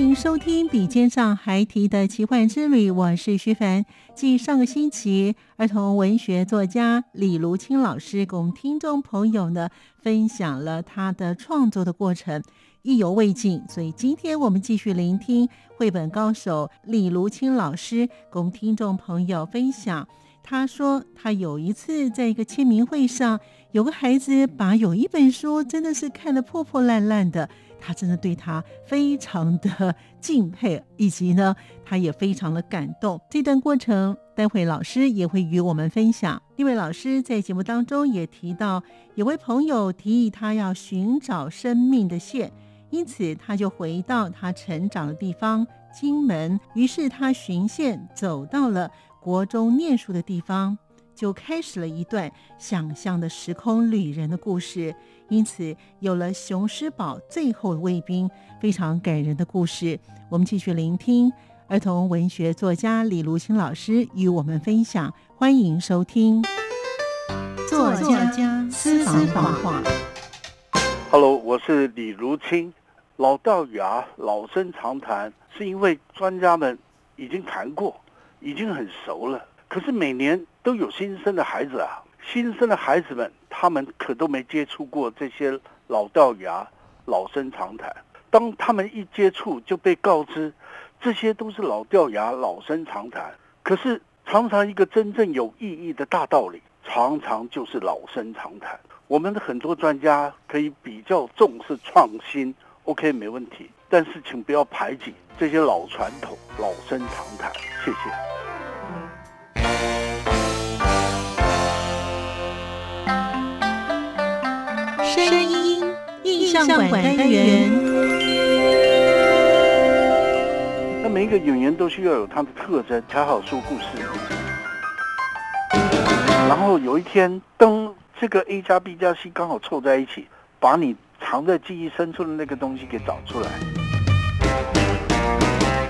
欢迎收听《笔尖上孩提的奇幻之旅》，我是徐凡。继上个星期，儿童文学作家李如清老师跟我们听众朋友呢分享了他的创作的过程，意犹未尽。所以今天我们继续聆听绘本高手李如清老师跟我们听众朋友分享。他说，他有一次在一个签名会上，有个孩子把有一本书真的是看得破破烂烂的。他真的对他非常的敬佩，以及呢，他也非常的感动。这段过程，待会老师也会与我们分享。另外，老师在节目当中也提到，有位朋友提议他要寻找生命的线，因此他就回到他成长的地方金门。于是他循线走到了国中念书的地方，就开始了一段想象的时空旅人的故事。因此，有了雄狮堡最后的卫兵，非常感人的故事。我们继续聆听儿童文学作家李如清老师与我们分享。欢迎收听作家私房话。Hello，我是李如清。老掉牙、老生常谈，是因为专家们已经谈过，已经很熟了。可是每年都有新生的孩子啊。新生的孩子们，他们可都没接触过这些老掉牙、老生常谈。当他们一接触，就被告知这些都是老掉牙、老生常谈。可是，常常一个真正有意义的大道理，常常就是老生常谈。我们的很多专家可以比较重视创新，OK，没问题。但是，请不要排挤这些老传统、老生常谈。谢谢。声音印象馆单元。那每一个演员都需要有他的特征，才好说故事。然后有一天，当这个 A 加 B 加 C 刚好凑在一起，把你藏在记忆深处的那个东西给找出来。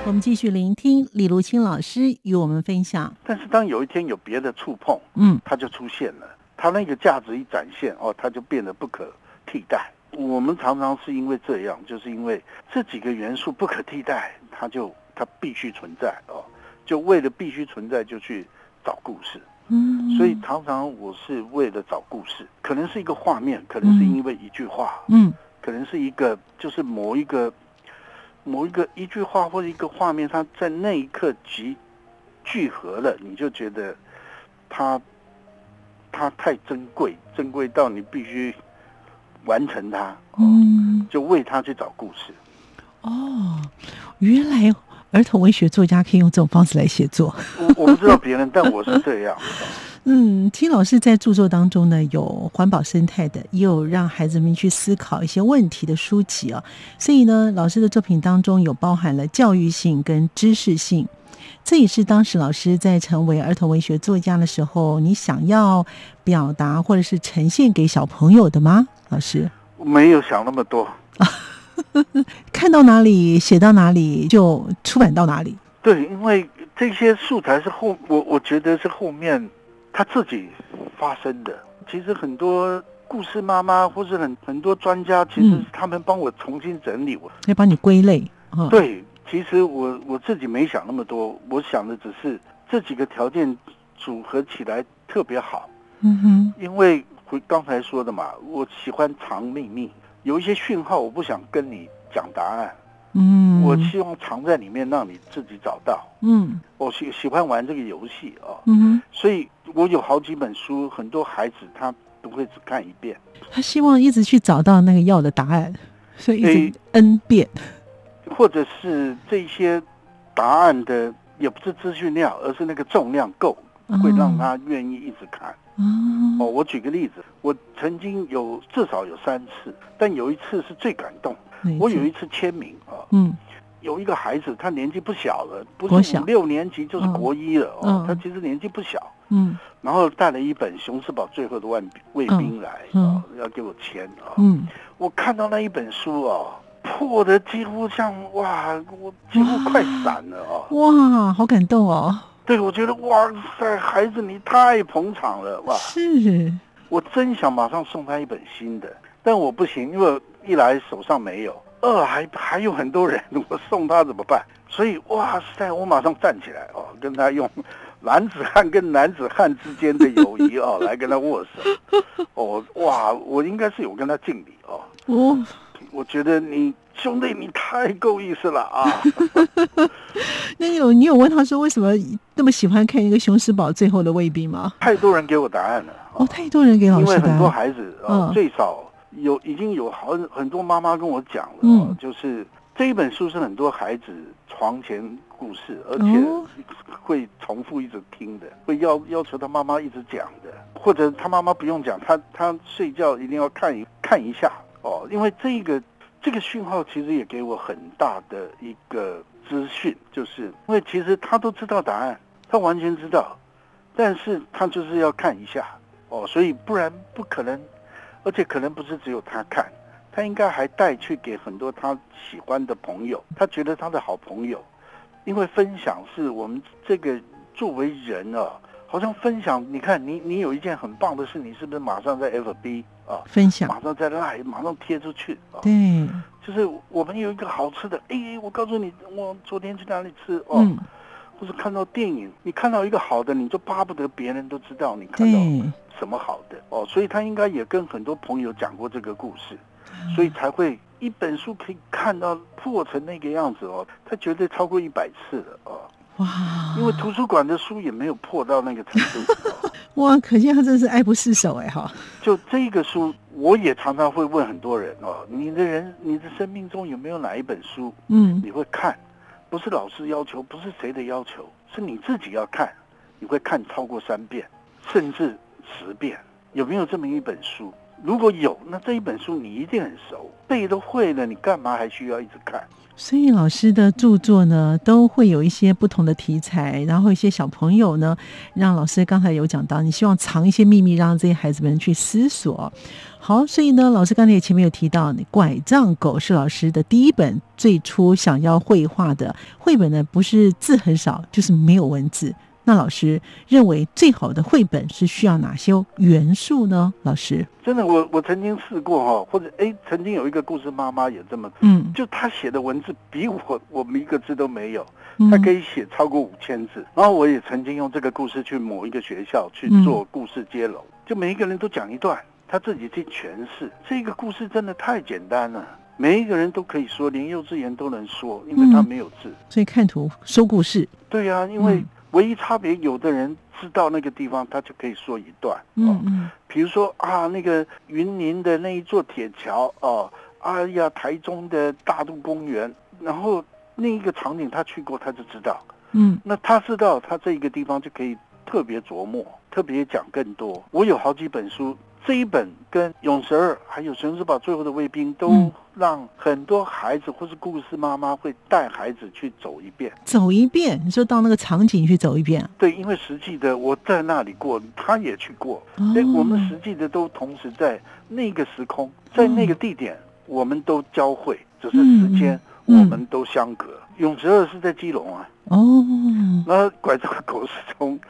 我们继续聆听李如清老师与我们分享。但是当有一天有别的触碰，嗯，它就出现了。他那个价值一展现，哦，它就变得不可替代。我们常常是因为这样，就是因为这几个元素不可替代，它就它必须存在哦。就为了必须存在，就去找故事。嗯，所以常常我是为了找故事，可能是一个画面，可能是因为一句话，嗯，可能是一个就是某一个某一个一句话或者一个画面，它在那一刻集聚合了，你就觉得它。它太珍贵，珍贵到你必须完成它，嗯，就为它去找故事。哦，原来儿童文学作家可以用这种方式来写作。我我不知道别人，但我是这样。嗯，听老师在著作当中呢，有环保生态的，也有让孩子们去思考一些问题的书籍啊。所以呢，老师的作品当中有包含了教育性跟知识性。这也是当时老师在成为儿童文学作家的时候，你想要表达或者是呈现给小朋友的吗？老师没有想那么多，看到哪里写到哪里就出版到哪里。对，因为这些素材是后我我觉得是后面他自己发生的。其实很多故事妈妈或是很很多专家，其实是他们帮我重新整理我，要帮你归类。哦、对。其实我我自己没想那么多，我想的只是这几个条件组合起来特别好。嗯哼，因为回刚才说的嘛，我喜欢藏秘密，有一些讯号，我不想跟你讲答案。嗯，我希望藏在里面，让你自己找到。嗯，我喜喜欢玩这个游戏啊。嗯，所以我有好几本书，很多孩子他都会只看一遍。他希望一直去找到那个要的答案，所以一直 N 遍，或者是这些答案的也不是资讯量，而是那个重量够，会让他愿意一直看。哦，我举个例子，我曾经有至少有三次，但有一次是最感动。我有一次签名啊，嗯，有一个孩子，他年纪不小了，不是五六年级就是国一了哦，他其实年纪不小，嗯，然后带了一本《熊士堡最后的万卫兵》来啊，要给我签啊，嗯，我看到那一本书啊，破的几乎像哇，我几乎快散了啊，哇，好感动哦，对，我觉得哇塞，孩子你太捧场了哇，是，我真想马上送他一本新的，但我不行，因为。一来手上没有，二还还有很多人，我送他怎么办？所以哇塞，我马上站起来哦，跟他用男子汉跟男子汉之间的友谊哦，来跟他握手。哦哇，我应该是有跟他敬礼哦。哦，我觉得你兄弟你太够意思了啊。那你有你有问他说为什么那么喜欢看一个熊士堡最后的卫兵吗？太多人给我答案了。哦，太多人给老师答案。因为很多孩子哦，嗯、最少。有已经有好很多妈妈跟我讲了，嗯，就是这一本书是很多孩子床前故事，而且会重复一直听的，会要要求他妈妈一直讲的，或者他妈妈不用讲，他他睡觉一定要看一看一下哦，因为这个这个讯号其实也给我很大的一个资讯，就是因为其实他都知道答案，他完全知道，但是他就是要看一下哦，所以不然不可能。而且可能不是只有他看，他应该还带去给很多他喜欢的朋友，他觉得他的好朋友，因为分享是我们这个作为人啊，好像分享。你看，你你有一件很棒的事，你是不是马上在 FB 啊分享，马上在 Line 马上贴出去啊？对，就是我们有一个好吃的，哎，我告诉你，我昨天去哪里吃哦。嗯或是看到电影，你看到一个好的，你就巴不得别人都知道你看到什么好的哦，所以他应该也跟很多朋友讲过这个故事，所以才会一本书可以看到破成那个样子哦，他绝对超过一百次了哦。哇！因为图书馆的书也没有破到那个程度。哦、哇，可见他真是爱不释手哎哈！就这个书，我也常常会问很多人哦，你的人，你的生命中有没有哪一本书，嗯，你会看？不是老师要求，不是谁的要求，是你自己要看。你会看超过三遍，甚至十遍，有没有这么一本书？如果有，那这一本书你一定很熟，背都会了，你干嘛还需要一直看？所以老师的著作呢，都会有一些不同的题材，然后一些小朋友呢，让老师刚才有讲到，你希望藏一些秘密，让这些孩子们去思索。好，所以呢，老师刚才也前面有提到，拐杖狗是老师的第一本最初想要绘画的绘本呢，不是字很少，就是没有文字。那老师认为最好的绘本是需要哪些元素呢？老师，真的，我我曾经试过哈，或者哎，曾经有一个故事妈妈也这么，嗯，就她写的文字比我我们一个字都没有，她可以写超过五千字。然后我也曾经用这个故事去某一个学校去做故事接龙，就每一个人都讲一段。他自己去诠释这个故事，真的太简单了，每一个人都可以说，连幼稚园都能说，因为他没有字，嗯、所以看图说故事。对呀、啊，因为唯一差别，有的人知道那个地方，他就可以说一段。嗯嗯，比如说啊，那个云林的那一座铁桥哦，哎呀，台中的大肚公园，然后另一个场景他去过，他就知道。嗯，那他知道，他这一个地方就可以特别琢磨，特别讲更多。我有好几本书。这一本跟《勇士二》还有《熊士堡最后的卫兵》都让很多孩子或是故事妈妈会带孩子去走一遍，走一遍。你说到那个场景去走一遍？对，因为实际的我在那里过，他也去过，所以我们实际的都同时在那个时空，在那个地点，我们都交汇，只是时间我们都相隔。《勇士二》是在基隆啊，哦，那拐杖狗是从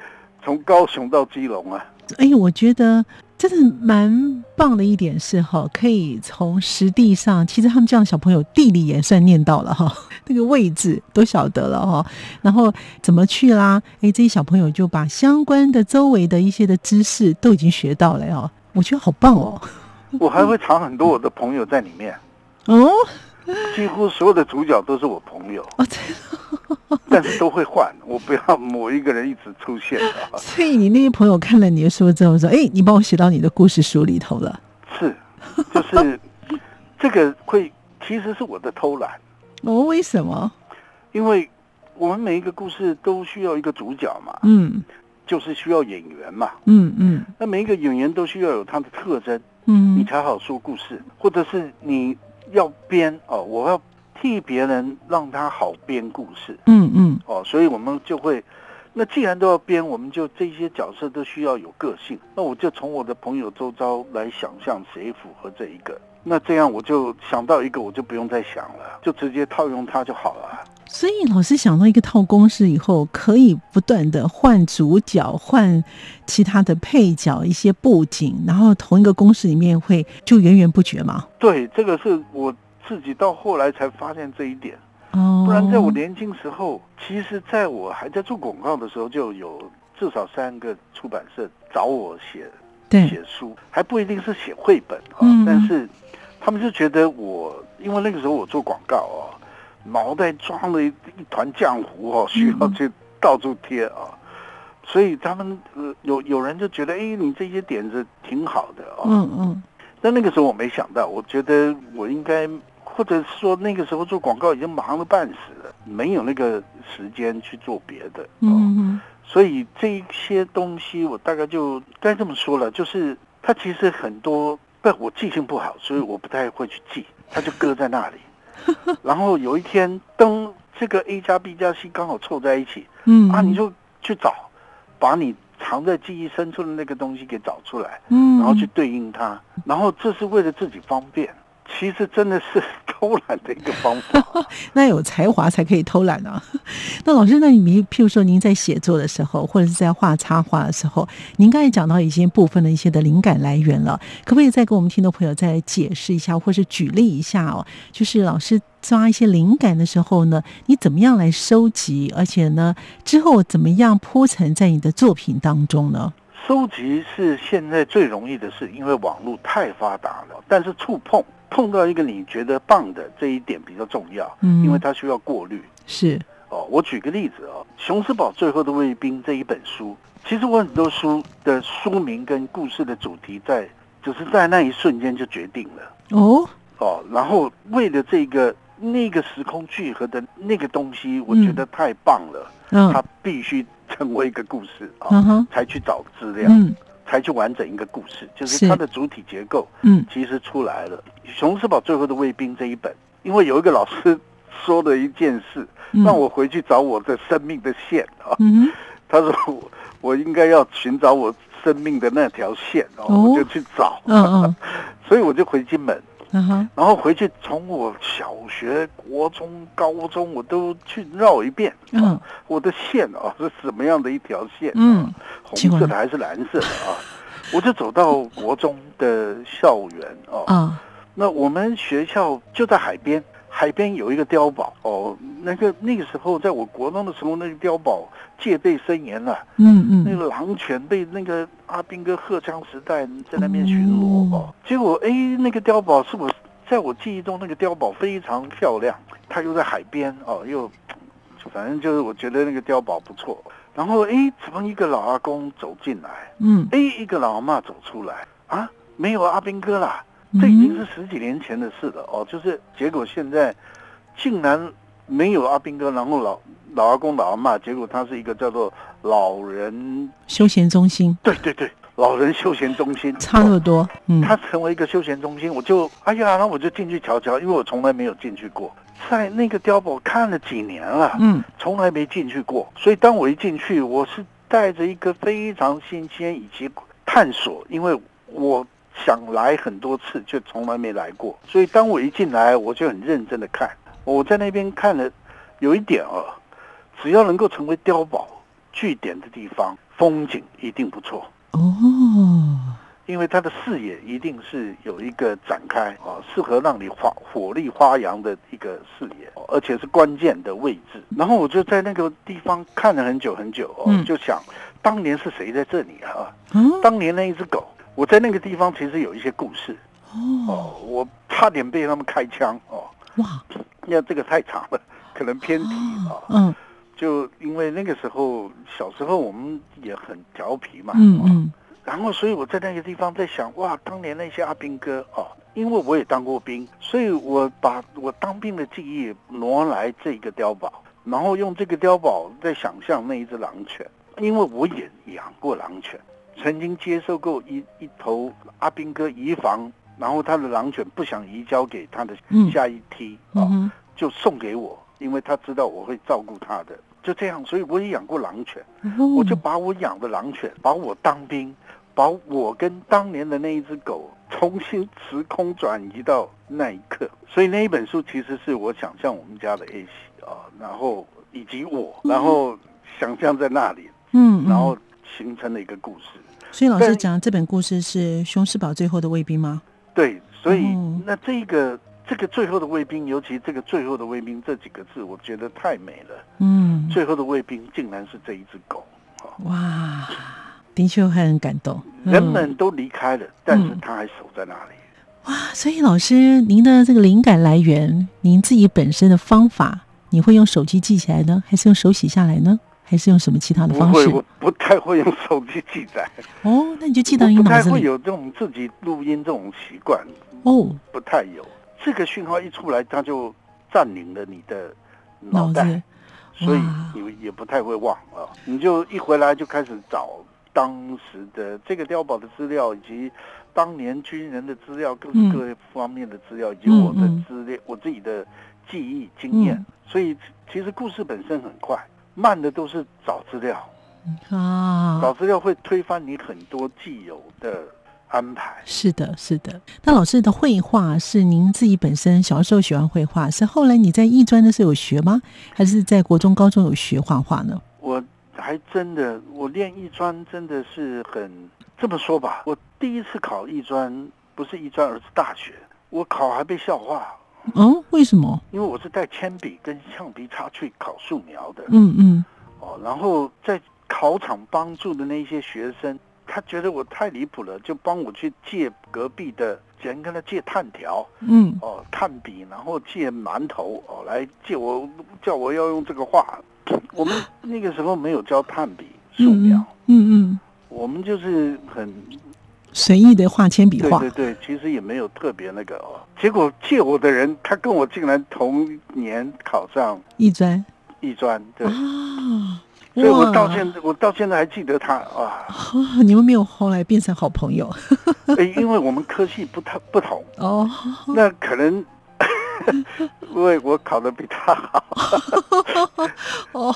从高雄到基隆啊。哎呦，我觉得。真的蛮棒的一点是哈，可以从实地上，其实他们这样的小朋友地理也算念到了哈，那个位置都晓得了哈，然后怎么去啦？哎，这些小朋友就把相关的周围的一些的知识都已经学到了哦，我觉得好棒哦。我还会藏很多我的朋友在里面。哦，几乎所有的主角都是我朋友。哦，但是都会换，我不要某一个人一直出现。所以你那些朋友看了你的书之后说：“哎，你帮我写到你的故事书里头了。”是，就是这个会其实是我的偷懒。哦，为什么？因为我们每一个故事都需要一个主角嘛，嗯，就是需要演员嘛，嗯嗯，那每一个演员都需要有他的特征，嗯，你才好说故事，或者是你要编哦，我要替别人让他好编故事，嗯嗯，哦，所以我们就会，那既然都要编，我们就这些角色都需要有个性，那我就从我的朋友周遭来想象谁符合这一个。那这样我就想到一个，我就不用再想了，就直接套用它就好了。所以老师想到一个套公式以后，可以不断的换主角、换其他的配角、一些布景，然后同一个公式里面会就源源不绝嘛。对，这个是我自己到后来才发现这一点。哦，不然在我年轻时候，其实在我还在做广告的时候，就有至少三个出版社找我写对写书，还不一定是写绘本啊，嗯，但是。他们就觉得我，因为那个时候我做广告哦，脑袋装了一一团浆糊哦，需要去到处贴啊，嗯、所以他们呃有有人就觉得，哎，你这些点子挺好的啊。嗯嗯。但那个时候我没想到，我觉得我应该，或者是说那个时候做广告已经忙得半死了，没有那个时间去做别的。嗯嗯。所以这一些东西我大概就该这么说了，就是它其实很多。不，我记性不好，所以我不太会去记，他就搁在那里。然后有一天，当这个 A 加 B 加 C 刚好凑在一起，嗯啊，你就去找，把你藏在记忆深处的那个东西给找出来，嗯，然后去对应它，然后这是为了自己方便。其实真的是偷懒的一个方法，那有才华才可以偷懒啊。那老师，那你譬如说您在写作的时候，或者是在画插画的时候，您刚才讲到一些部分的一些的灵感来源了，可不可以再给我们听众朋友再解释一下，或是举例一下哦？就是老师抓一些灵感的时候呢，你怎么样来收集，而且呢之后怎么样铺陈在你的作品当中呢？收集是现在最容易的事，因为网络太发达了，但是触碰。碰到一个你觉得棒的这一点比较重要，嗯，因为它需要过滤。是。哦，我举个例子哦，《熊斯堡最后的卫兵》这一本书，其实我很多书的书名跟故事的主题在，就是在那一瞬间就决定了。哦？哦，然后为了这个那个时空聚合的那个东西，我觉得太棒了，嗯，它必须成为一个故事啊，嗯，才去找资料。嗯才去完整一个故事，就是它的主体结构，嗯，其实出来了。嗯《熊斯堡最后的卫兵》这一本，因为有一个老师说了一件事，让我回去找我的生命的线啊。嗯，他说我我应该要寻找我生命的那条线哦，我就去找。嗯嗯，所以我就回金门。嗯哼，然后回去从我小学、国中、高中，我都去绕一遍。嗯，我的线啊是什么样的一条线？嗯，红色的还是蓝色的啊？我就走到国中的校园哦。啊，那我们学校就在海边，海边有一个碉堡哦。那个那个时候，在我国中的时候，那个碉堡戒备森严了。嗯嗯，那个狼犬被那个阿兵哥荷枪实弹在那边巡逻哦。结果哎，那个碉堡是我在我记忆中那个碉堡非常漂亮，它又在海边哦，又反正就是我觉得那个碉堡不错。然后哎，怎么一个老阿公走进来？嗯，哎，一个老阿妈走出来啊，没有阿兵哥啦。这已经是十几年前的事了哦。就是结果现在竟然。没有阿兵哥，然后老老阿公、老阿妈，结果他是一个叫做老人休闲中心。对对对，老人休闲中心差那么多。嗯，他成为一个休闲中心，我就哎呀，那我就进去瞧瞧，因为我从来没有进去过，在那个碉堡看了几年了，嗯，从来没进去过，所以当我一进去，我是带着一个非常新鲜以及探索，因为我想来很多次，却从来没来过，所以当我一进来，我就很认真的看。我在那边看了，有一点啊，只要能够成为碉堡据点的地方，风景一定不错哦。因为它的视野一定是有一个展开啊，适合让你发火力发扬的一个视野，而且是关键的位置。然后我就在那个地方看了很久很久哦，就想当年是谁在这里啊？当年那一只狗，我在那个地方其实有一些故事哦，我差点被他们开枪哦。哇，那这个太长了，可能偏题啊。嗯，就因为那个时候小时候我们也很调皮嘛。嗯嗯。然后，所以我在那个地方在想，哇，当年那些阿兵哥哦，因为我也当过兵，所以我把我当兵的记忆挪来这个碉堡，然后用这个碉堡在想象那一只狼犬，因为我也养过狼犬，曾经接受过一一头阿兵哥移防，然后他的狼犬不想移交给他的下一梯啊、嗯哦，就送给我，因为他知道我会照顾他的，就这样，所以我也养过狼犬，我就把我养的狼犬，把我当兵。把我跟当年的那一只狗重新时空转移到那一刻，所以那一本书其实是我想象我们家的 A 喜啊，然后以及我，然后想象在那里，嗯，然后形成了一个故事。所以老师讲这本故事是《熊市堡最后的卫兵》吗？对，所以那这个这个最后的卫兵，尤其这个最后的卫兵这几个字，我觉得太美了。嗯，最后的卫兵竟然是这一只狗，哇！的确很感动，人们都离开了，嗯、但是他还守在那里。哇！所以老师，您的这个灵感来源，您自己本身的方法，你会用手机记起来呢，还是用手写下来呢，还是用什么其他的方式？不会，我不太会用手机记载。哦，那你就记到你脑子里。不太会有这种自己录音这种习惯。哦，不太有。这个讯号一出来，它就占领了你的脑袋，脑，所以你也不太会忘啊。你就一回来就开始找。当时的这个碉堡的资料，以及当年军人的资料，各式各方面的资料，以及我的资料，我自己的记忆经验，所以其实故事本身很快，慢的都是找资料啊，找资料会推翻你很多既有的安排。是的，是的。那老师的绘画是您自己本身小时候喜欢绘画，是后来你在艺专的时候有学吗？还是在国中、高中有学画画呢？我。还真的，我练艺专真的是很这么说吧。我第一次考艺专不是艺专，而是大学。我考还被笑话。嗯，为什么？因为我是带铅笔跟橡皮擦去考素描的。嗯嗯。哦，然后在考场帮助的那些学生，他觉得我太离谱了，就帮我去借隔壁的人跟他借炭条。嗯。哦，炭笔，然后借馒头，哦，来借我，叫我要用这个画。我们那个时候没有教炭笔素描，嗯嗯，我们就是很随意的画铅笔画，对对对，其实也没有特别那个哦。结果借我的人，他跟我竟然同年考上艺专，艺专对啊，所以我到现在我到现在还记得他啊。你们没有后来变成好朋友？因为我们科系不太不同哦，那可能。因为我考的比他好。哦。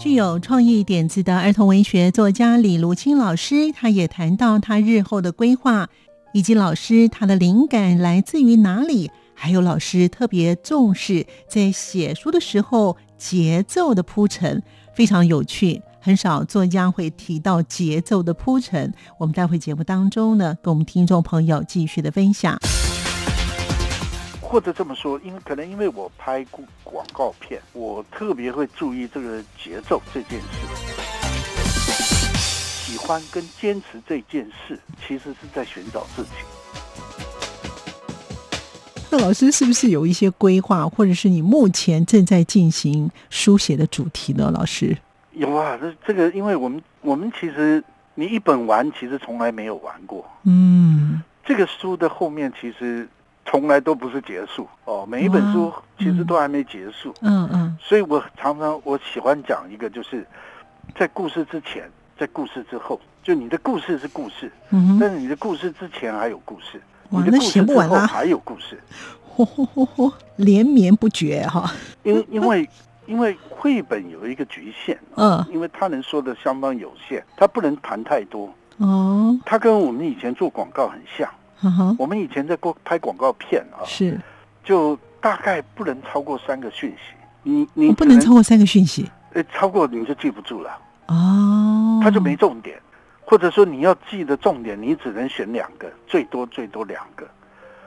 具有创意点子的儿童文学作家李如清老师，他也谈到他日后的规划，以及老师他的灵感来自于哪里，还有老师特别重视在写书的时候节奏的铺陈。非常有趣，很少作家会提到节奏的铺陈。我们待会节目当中呢，跟我们听众朋友继续的分享。或者这么说，因为可能因为我拍过广告片，我特别会注意这个节奏这件事。喜欢跟坚持这件事，其实是在寻找自己。那老师是不是有一些规划，或者是你目前正在进行书写的主题呢？老师有啊，这这个，因为我们我们其实你一本完，其实从来没有玩过。嗯，这个书的后面其实从来都不是结束哦，每一本书其实都还没结束。嗯嗯，所以我常常我喜欢讲一个，就是在故事之前，在故事之后，就你的故事是故事，嗯，但是你的故事之前还有故事。你的故事之后！还有故事，嚯嚯嚯嚯，连绵不绝哈。因因为因为绘本有一个局限，嗯，因为它能说的相当有限，它不能谈太多。哦，它跟我们以前做广告很像。嗯，我们以前在过拍广告片啊，是，就大概不能超过三个讯息。你你不能超过三个讯息，呃，超过你就记不住了。哦，它就没重点。或者说你要记的重点，你只能选两个，最多最多两个。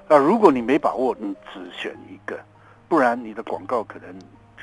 啊，如果你没把握，你只选一个，不然你的广告可能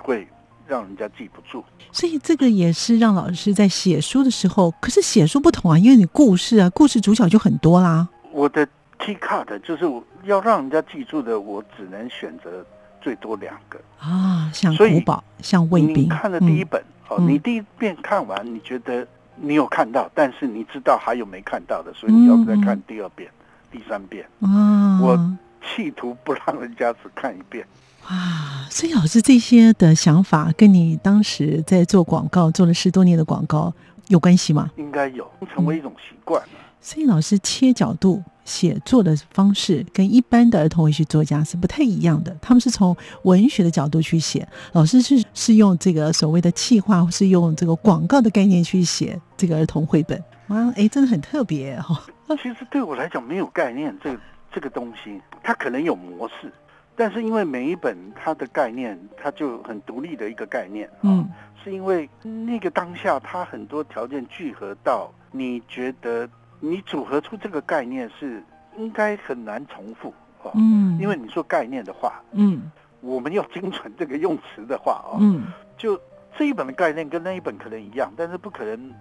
会让人家记不住。所以这个也是让老师在写书的时候，可是写书不同啊，因为你故事啊，故事主角就很多啦。我的 key card 就是我要让人家记住的，我只能选择最多两个啊，像古堡，像卫兵。你看了第一本，哦、嗯，你第一遍看完，你觉得你有看到，但是你知道还有没看到的，所以你要再看第二遍、嗯、第三遍。啊，我企图不让人家只看一遍。啊，所以老师这些的想法跟你当时在做广告做了十多年的广告有关系吗？应该有，成为一种习惯了。嗯所以老师切角度写作的方式跟一般的儿童文学作家是不太一样的，他们是从文学的角度去写，老师是是用这个所谓的气划，或是用这个广告的概念去写这个儿童绘本。哇，哎，真的很特别哈。其实对我来讲没有概念，这个这个东西它可能有模式，但是因为每一本它的概念，它就很独立的一个概念。嗯，是因为那个当下它很多条件聚合到你觉得。你组合出这个概念是应该很难重复啊，嗯，因为你说概念的话，嗯，我们要精准这个用词的话啊，嗯，就这一本的概念跟那一本可能一样，但是不可能，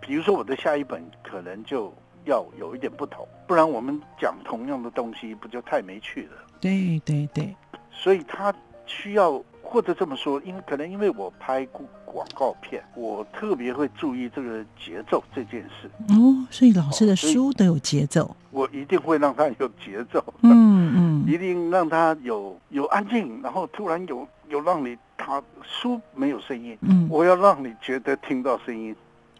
比如说我的下一本可能就要有一点不同，不然我们讲同样的东西不就太没趣了？对对对，所以他需要。或者这么说，因为可能因为我拍过广告片，我特别会注意这个节奏这件事。哦，所以老师的书都有节奏。我一定会让他有节奏。嗯嗯，一定让他有有安静，然后突然有有让你他书没有声音。嗯，我要让你觉得听到声音。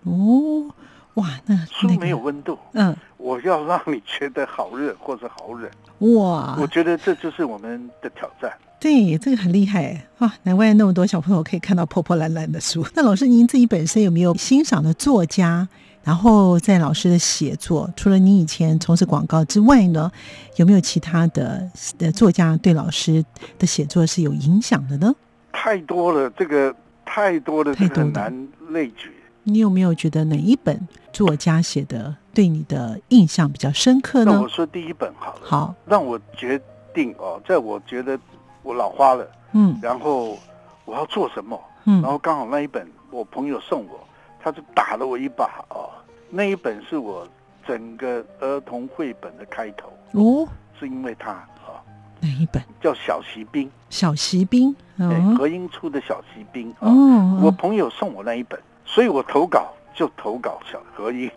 哦，哇，那书没有温度。嗯，我要让你觉得好热或者好冷。哇，我觉得这就是我们的挑战。对，这个很厉害啊！难怪那么多小朋友可以看到破破烂烂的书。那老师，您自己本身有没有欣赏的作家？然后在老师的写作，除了你以前从事广告之外呢，有没有其他的的作家对老师的写作是有影响的呢？太多了，这个太多了，太多难类举。你有没有觉得哪一本作家写的对你的印象比较深刻呢？那我说第一本好了。好，让我决定哦，在我觉得。我老花了，嗯，然后我要做什么，嗯，然后刚好那一本我朋友送我，他就打了我一把哦，那一本是我整个儿童绘本的开头哦，是因为他啊，哪一本？叫小骑兵？小骑兵，对，合英出的小骑兵哦，我朋友送我那一本，所以我投稿。就投稿小合音，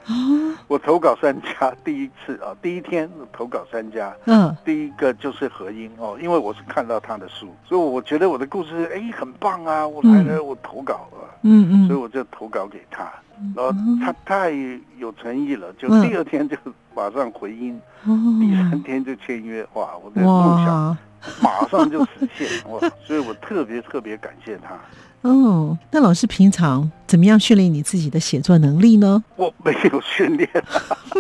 我投稿三家，第一次啊，第一天投稿三家，嗯，第一个就是合音哦，因为我是看到他的书，所以我觉得我的故事哎很棒啊，我来了，我投稿了，嗯嗯，所以我就投稿给他，然后他太有诚意了，就第二天就马上回音，第三天就签约，哇，我的梦想马上就实现，哇，所以我特别特别感谢他。哦，那老师平常怎么样训练你自己的写作能力呢？我没有训练，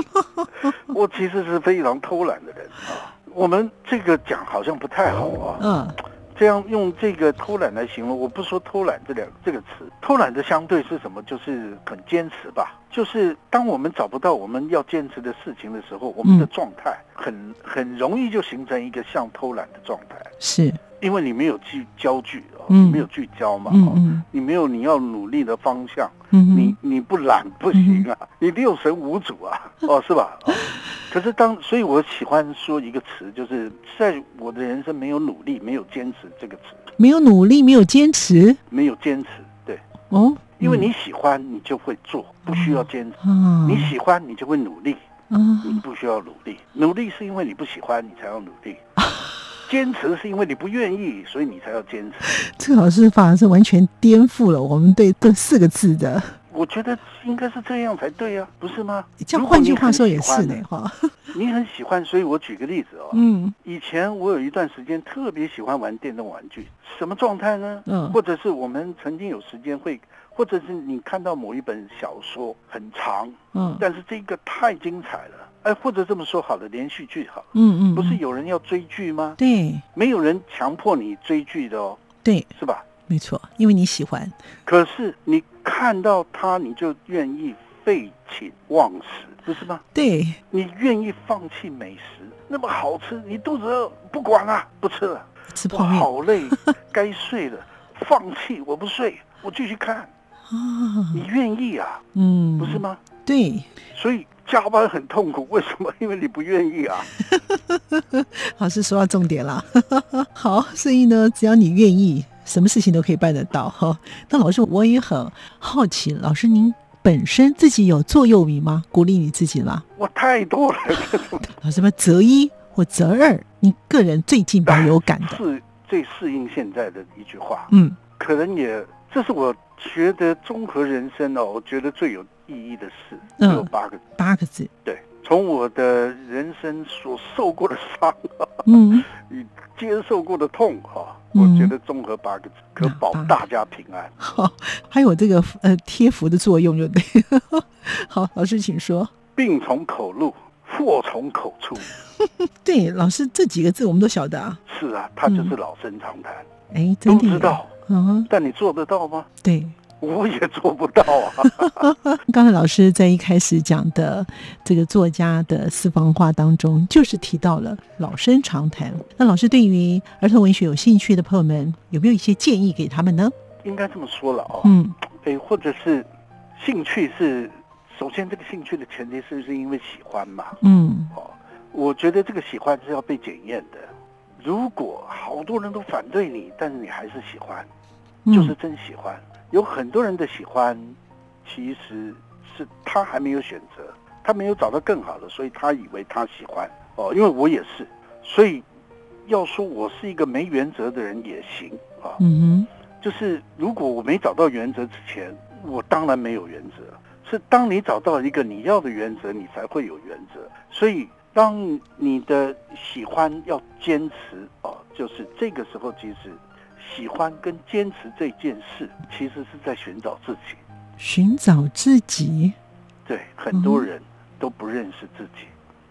我其实是非常偷懒的人啊。我们这个讲好像不太好啊。嗯，这样用这个偷懒来形容，我不说偷懒这两这个词，偷懒的相对是什么？就是很坚持吧。就是当我们找不到我们要坚持的事情的时候，我们的状态很很容易就形成一个像偷懒的状态。是。因为你没有聚焦距哦，你没有聚焦嘛，嗯，你没有你要努力的方向，嗯，你你不懒不行啊，你六神无主啊，哦，是吧？哦，可是当，所以我喜欢说一个词，就是在我的人生没有努力，没有坚持这个词，没有努力，没有坚持，没有坚持，对，哦，因为你喜欢，你就会做，不需要坚持，你喜欢，你就会努力，你不需要努力，努力是因为你不喜欢，你才要努力。坚持是因为你不愿意，所以你才要坚持。这个老师反而是完全颠覆了我们对这四个字的。我觉得应该是这样才对啊，不是吗？这样换句话说也是呢哈。你很喜欢，所以我举个例子哦。嗯。以前我有一段时间特别喜欢玩电动玩具，什么状态呢？嗯。或者是我们曾经有时间会，或者是你看到某一本小说很长，嗯，但是这个太精彩了。哎，或者这么说好了，连续剧好，嗯嗯，不是有人要追剧吗？对，没有人强迫你追剧的哦，对，是吧？没错，因为你喜欢。可是你看到他，你就愿意废寝忘食，不是吗？对，你愿意放弃美食，那么好吃，你肚子饿不管了，不吃了，吃泡面，好累，该睡了，放弃，我不睡，我继续看。啊，你愿意啊？嗯，不是吗？对，所以加班很痛苦，为什么？因为你不愿意啊。老师说到重点了。好，所以呢，只要你愿意，什么事情都可以办得到哈。那老师，我也很好奇，老师您本身自己有座右铭吗？鼓励你自己吗？我太多了。老师们择一或择二，你个人最近比较有感的，是最适应现在的一句话。嗯，可能也这是我觉得综合人生哦，我觉得最有意义的事，只有八个字。八个字。对，从我的人生所受过的伤，嗯，与接受过的痛哈，我觉得综合八个字，可保大家平安。好，还有这个呃贴符的作用，就对。好，老师请说。病从口入，祸从口出。对，老师这几个字我们都晓得啊。是啊，他就是老生常谈。哎，都知道。嗯，但你做得到吗？对。我也做不到啊！刚才老师在一开始讲的这个作家的私房话当中，就是提到了老生常谈。那老师对于儿童文学有兴趣的朋友们，有没有一些建议给他们呢？应该这么说了哦，嗯，哎，或者是兴趣是首先这个兴趣的前提是不是因为喜欢嘛？嗯，哦，我觉得这个喜欢是要被检验的。如果好多人都反对你，但是你还是喜欢，就是真喜欢。有很多人的喜欢，其实是他还没有选择，他没有找到更好的，所以他以为他喜欢哦。因为我也是，所以要说我是一个没原则的人也行啊。嗯哼，就是如果我没找到原则之前，我当然没有原则。是当你找到一个你要的原则，你才会有原则。所以当你的喜欢要坚持哦，就是这个时候其实。喜欢跟坚持这件事，其实是在寻找自己。寻找自己，对，很多人都不认识自己，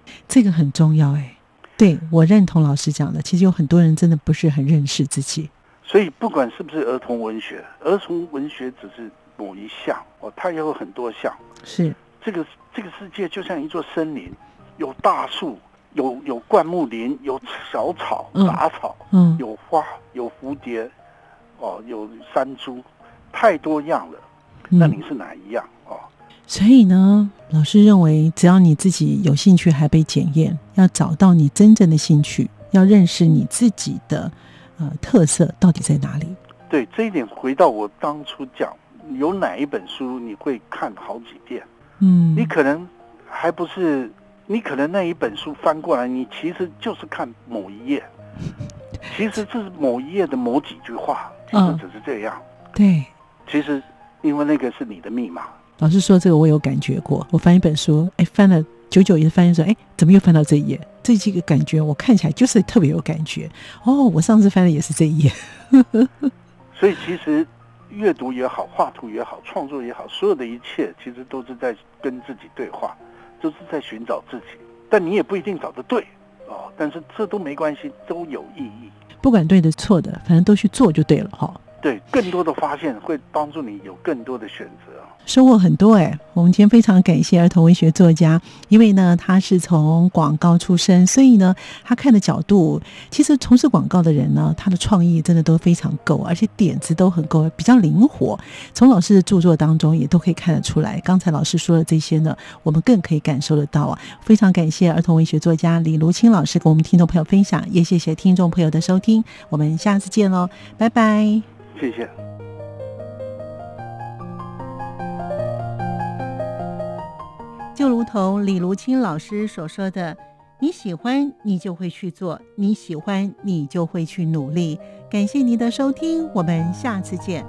嗯、这个很重要哎。对，我认同老师讲的，其实有很多人真的不是很认识自己。所以，不管是不是儿童文学，儿童文学只是某一项哦，它也有很多项。是这个这个世界就像一座森林，有大树。有有灌木林，有小草、杂草，嗯，有花，有蝴蝶，哦，有山猪，太多样了。那你是哪一样？哦，所以呢，老师认为，只要你自己有兴趣，还被检验，要找到你真正的兴趣，要认识你自己的呃特色到底在哪里。对这一点，回到我当初讲，有哪一本书你会看好几遍？嗯，你可能还不是。你可能那一本书翻过来，你其实就是看某一页，其实这是某一页的某几句话，其实只是这样。对，其实因为那个是你的密码。老师说这个我有感觉过，我翻一本书，哎，翻了久久也翻一说，哎，怎么又翻到这一页？这几个感觉我看起来就是特别有感觉。哦，我上次翻的也是这一页。所以其实阅读也好，画图也好，创作也好，所有的一切其实都是在跟自己对话。都是在寻找自己，但你也不一定找得对哦。但是这都没关系，都有意义。不管对的错的，反正都去做就对了哈。对，更多的发现会帮助你有更多的选择。收获很多哎，我们今天非常感谢儿童文学作家，因为呢，他是从广告出身，所以呢，他看的角度，其实从事广告的人呢，他的创意真的都非常够，而且点子都很够，比较灵活。从老师的著作当中也都可以看得出来。刚才老师说的这些呢，我们更可以感受得到啊。非常感谢儿童文学作家李如清老师跟我们听众朋友分享，也谢谢听众朋友的收听，我们下次见喽，拜拜。谢谢。就如同李如清老师所说的：“你喜欢，你就会去做；你喜欢，你就会去努力。”感谢您的收听，我们下次见。